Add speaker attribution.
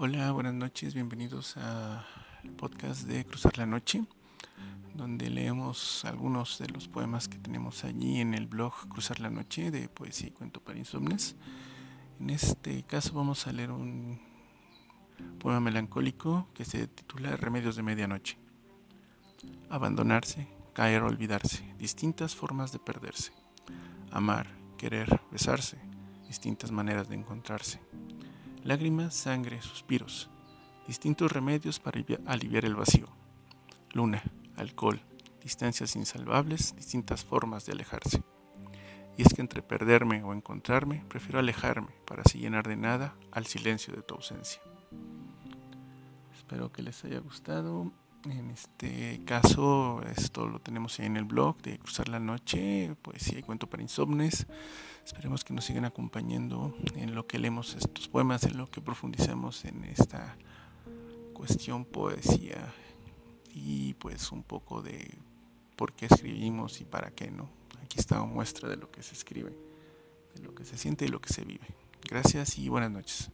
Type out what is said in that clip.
Speaker 1: Hola, buenas noches, bienvenidos al podcast de Cruzar la Noche, donde leemos algunos de los poemas que tenemos allí en el blog Cruzar la Noche de Poesía y Cuento para Insomnes. En este caso vamos a leer un poema melancólico que se titula Remedios de Medianoche. Abandonarse, caer, olvidarse, distintas formas de perderse. Amar, querer, besarse, distintas maneras de encontrarse Lágrimas, sangre, suspiros, distintos remedios para aliviar el vacío. Luna, alcohol, distancias insalvables, distintas formas de alejarse. Y es que entre perderme o encontrarme, prefiero alejarme para así llenar de nada al silencio de tu ausencia. Espero que les haya gustado. En este caso, esto lo tenemos ahí en el blog de Cruzar la Noche, poesía y cuento para insomnes. Esperemos que nos sigan acompañando en lo que leemos estos poemas, en lo que profundizamos en esta cuestión poesía y pues un poco de por qué escribimos y para qué no. Aquí está una muestra de lo que se escribe, de lo que se siente y lo que se vive. Gracias y buenas noches.